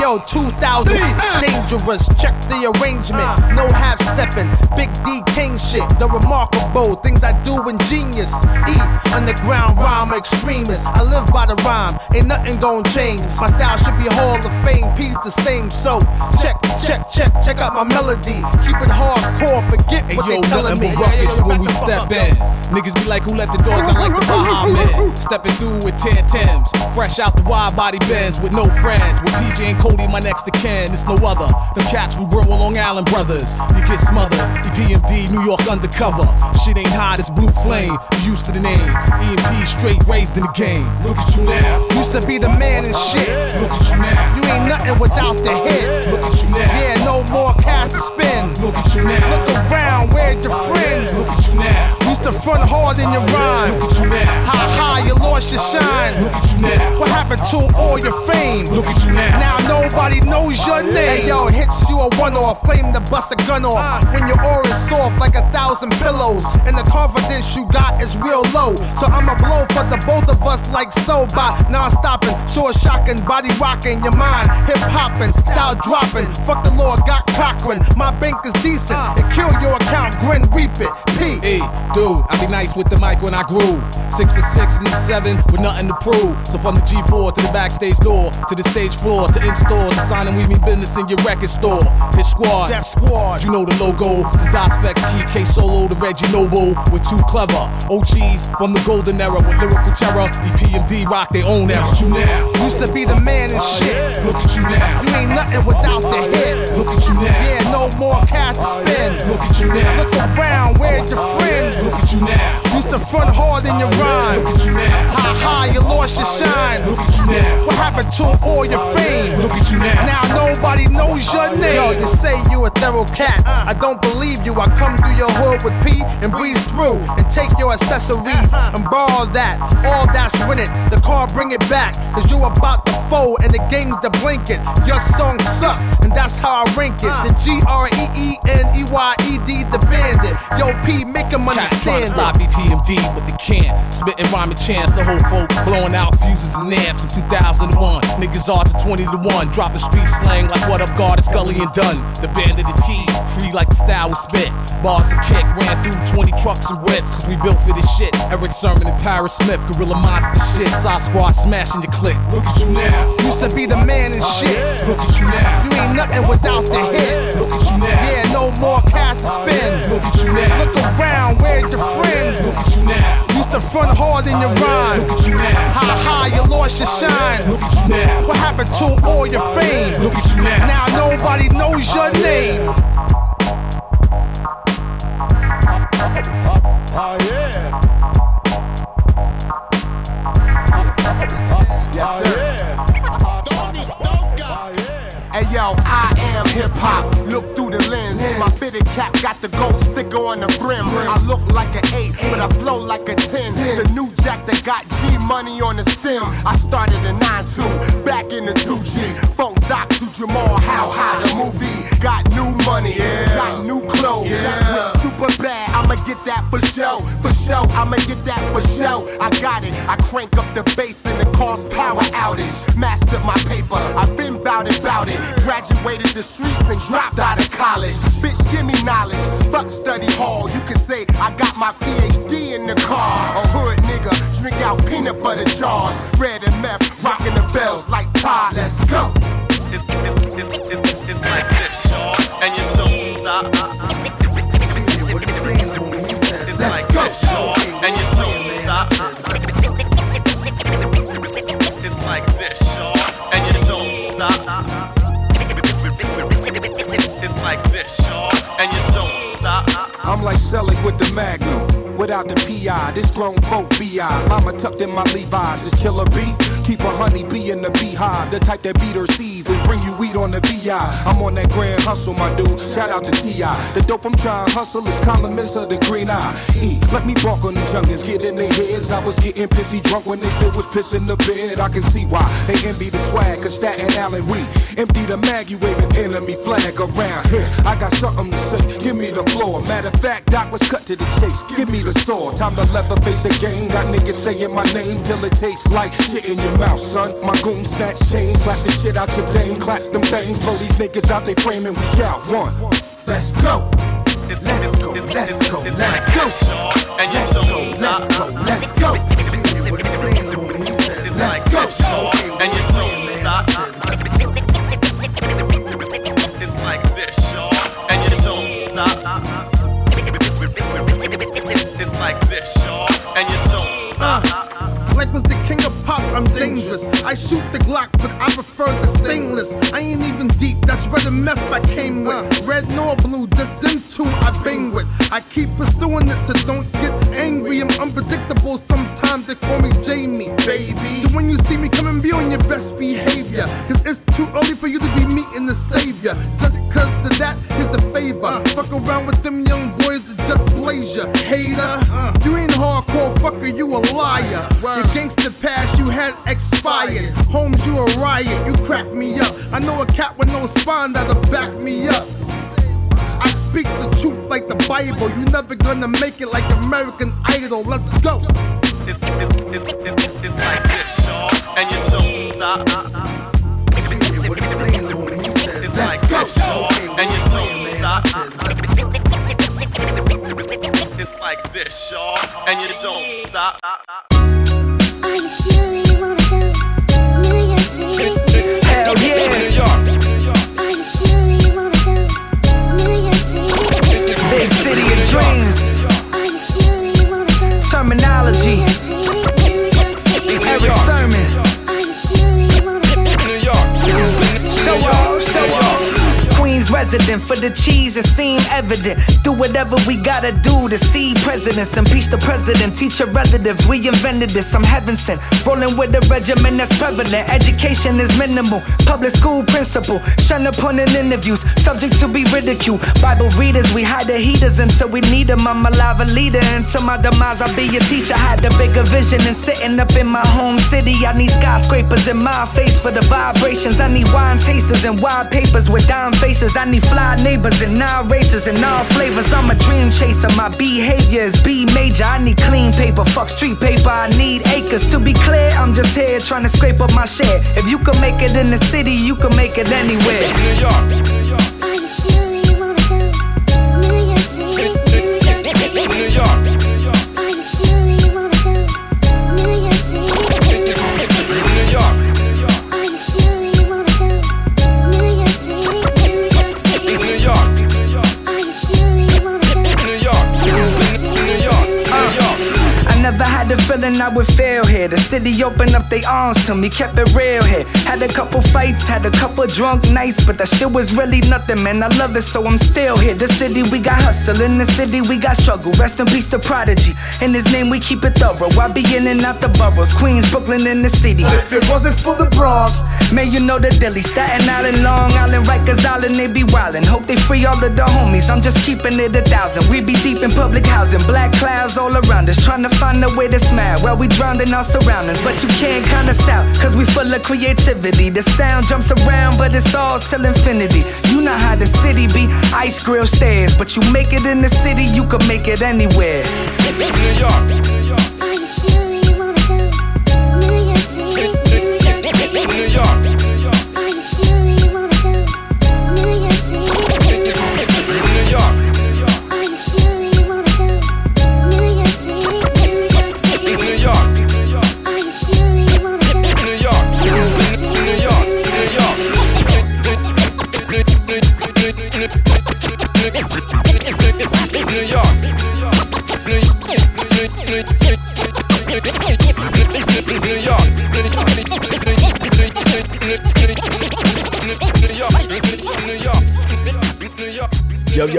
yo, 2000, dangerous. Check the arrangement. Uh. No half stepping. Big D King shit. The remarkable things I do ingenious. E, underground rhyme extremist. I live by the rhyme. Ain't nothing gon' change. My style should be Hall of Fame. P's the same. So check, check, check, check out my melody. Keep it hardcore. Forget Hey what yo, they telling me. ruckus when we step in. Niggas be like, who let the dogs out like the Baha Men? Stepping through with 10 Tims. Fresh out the wide body bends with no friends. With PJ and Cody, my next to Ken, it's no other. Them cats from Brooklyn, Long Island brothers. You get smothered. EPMD, New York undercover. Shit ain't hot, it's blue flame. You used to the name. EMP straight raised in the game. Look at you now. Used to be the man and shit. Look at you now. You ain't nothing without the hit. Look at you now. Yeah, no more cash to spin. Look at you now. Look around, where your friends? Look at you now. Used to front hard in your rhyme. Look at you now. How high you lost your shine. Look at you now. What happened to all your fame? Look at you now. Now nobody knows your name. Hey yo, it hits you a one off, claim to bust a gun off. Ah. When your aura is soft like a thousand pillows, and the confidence you got is real low. So I'ma blow for the both of us like so by non stopping, short shocking, body rocking, your mind hip hopping, style dropping. Fuck the Lord, got Cochran. My bank is decent, ah. and kill your account, grin, reap it. P. Hey, dude, I be nice with the mic when I groove. Six for six and seven with nothing to prove. So from the G4 to the backstage door, to the stage floor, to in store, to sign and we mean business in your record store. His squad, Def Squad. you know the logo. From Das EFX, Key K Solo to Reggie Noble. We're too clever. OGs from the golden era with lyrical terror. EPMD rock their own era. Look at you now. Used to be the man and oh, shit. Look at you now. You ain't nothing without the hit. Look at you now. Yeah, no more cash to spend. Look at you now. Look around, where's your friends? Look at you now. Used to front hard in your rhyme. Look at you now. How high you lost your shine. Look at you now. What happened to all your fame? Look at you now. Now nobody knows your name. Yo, you say you a thorough cat. Uh. I don't believe you. I come through your hood with P and breeze through and take your accessories uh-huh. and borrow that. All that's winning. The car bring it back. Cause you about to fold and the game's the blanket. Your song sucks and that's how I rank it. Uh. The G R E E N E Y E D, the bandit. Yo, P, make him Cats trying to understand stop EPMD, but they can't. Spitting rhyming chants, the whole folks blowing out fuses and amps in 2001. Niggas are to 20 to 1, dropping street slang like what up, guard, it's Gully and Dunn. The band of the key, free like the style we spit. Bars and kick, ran through 20 trucks and whips, cause we built for this shit. Erick Sermon and Parrish Smith, Gorilla Monster shit. Side squad smashing your click. Look at you now. Used to be the man and oh, shit. Look at you now. You ain't nothing without the hit. Look at you now. Yeah, no more cash to spend. Look at you now. Look around, where's your friends? Look at you now. Used used to front hard in your rhyme. Look at you now. How high you lost your shine. Look at you now. What happened to all your fame? Look at you now. Now nobody knows your name. Oh yeah. Yes, sir. Hey yo, I am hip hop. Look through the lens. My fitted cap got the gold sticker on the brim. I look like an eight, but I flow like a ten. The new jack that got G money on the stem. I started a 9-2, back in the 2G. Funk Doc to Jamal, how high the movie. Got new money, got new clothes. Went super bad, I'ma get that for show. For show, I'ma get that for show. I got it. I crank up the bass and it cause power outage. Mastered my paper, I've been bout it, bout it. Graduated the streets and dropped out of college. Bitch, give me knowledge. Fuck study hall. You can say I got my PhD in the car. A hood nigga, drink out peanut butter jars. Red and meth, rocking the bells like Without the PI, this grown folk BI. Mama tucked in my Levi's, this killer bee. Keep a honey bee in the beehive, the type that beat her seeds and bring you weed on the VI. I'm on that grand hustle, my dude. Shout out to T.I. The dope I'm trying to hustle is compliments of the green eye. E, let me walk on these youngins, get in their heads. I was getting pissy drunk when they still was pissing the bed. I can see why they envy the swag, cause Staten Island we empty the mag, you waving enemy flag around here. I got something to say, give me the floor. Matter of fact, Doc, let's cut to the chase. Give me the sword. Time to leather face the game. Got niggas saying my name till it tastes like shit in your mouth, son. My goon snatch chains, slap the shit out your dame, clap them things, blow these niggas out they frame and we out one. Let's go. Let's go. Let's go. Let's go. And you don't stop. Let's go. Let's go. And you don't stop. It's like this, y'all. And you don't stop. It's like this, y'all. I'm dangerous. I shoot the Glock, but I prefer the stainless. I ain't even deep, that's red and meth I came with. Red nor blue, just them two I bang with. I keep pursuing it, so don't get angry. I'm unpredictable, sometimes they call me Jamie, baby. So when you see me coming, be on your best behavior, cause it's too early for you to be meeting the savior. Just cause of that, here's the favor. Fuck around with them young boys that just blaze ya. Hater, uh. you ain't hardcore, fucker, you a liar. Your gangster past you had expired. Holmes, you a riot, you crack me up. I know a cat with no spine that'll back me up. I speak the truth like the Bible. You never gonna make it like American Idol. Let's go. It's, it's, it's, it's, it's like this, y'all. And you don't stop. It's like this, y'all. And you don't stop. It's like this, y'all. And you don't stop. Are you sure Hell yeah. Queens resident for the cheese, it seem evident. Do whatever we gotta do to see presidents. Impeach the president, teach your relatives. We invented this, I'm heaven sent. Rolling with a regimen that's prevalent. Education is minimal. Public school principal. Shun upon in interviews. Subject to be ridiculed. Bible readers, we hide the heaters until we need them. I'm a leader. Until my demise, I'll be a teacher. Had a bigger vision and sitting up in my home city. I need skyscrapers in my face for the vibrations. I need wine tasters and wide papers with dime faces. I need fly neighbors and non races and all flavors. I'm a dream chaser. My behavior is B major. I need clean paper, fuck street paper. I need acres. To be clear, I'm just here trying to scrape up my share. If you can make it in the city, you can make it anywhere. New York. Are you city opened up their arms to me, kept it real here. Had a couple fights, had a couple drunk nights, but that shit was really nothing, man. I love it, so I'm still here. The city we got hustle, in the city we got struggle. Rest in peace to Prodigy. In his name we keep it thorough. I be in and out the boroughs, Queens, Brooklyn, in the city. If it wasn't for the Bronx, Man, you know the dilly, Staten Island, Long Island, Rikers Island, they be wildin'. Hope they free all of the homies. I'm just keeping it a thousand. We be deep in public housing, black clouds all around us, trying to find a way to smile. Well, we drowned in our surroundings, but you can't count us out, cause we full of creativity. The sound jumps around, but it's all till infinity. You know how the city be, ice grill stairs, but you make it in the city, you can make it anywhere. New York. Are you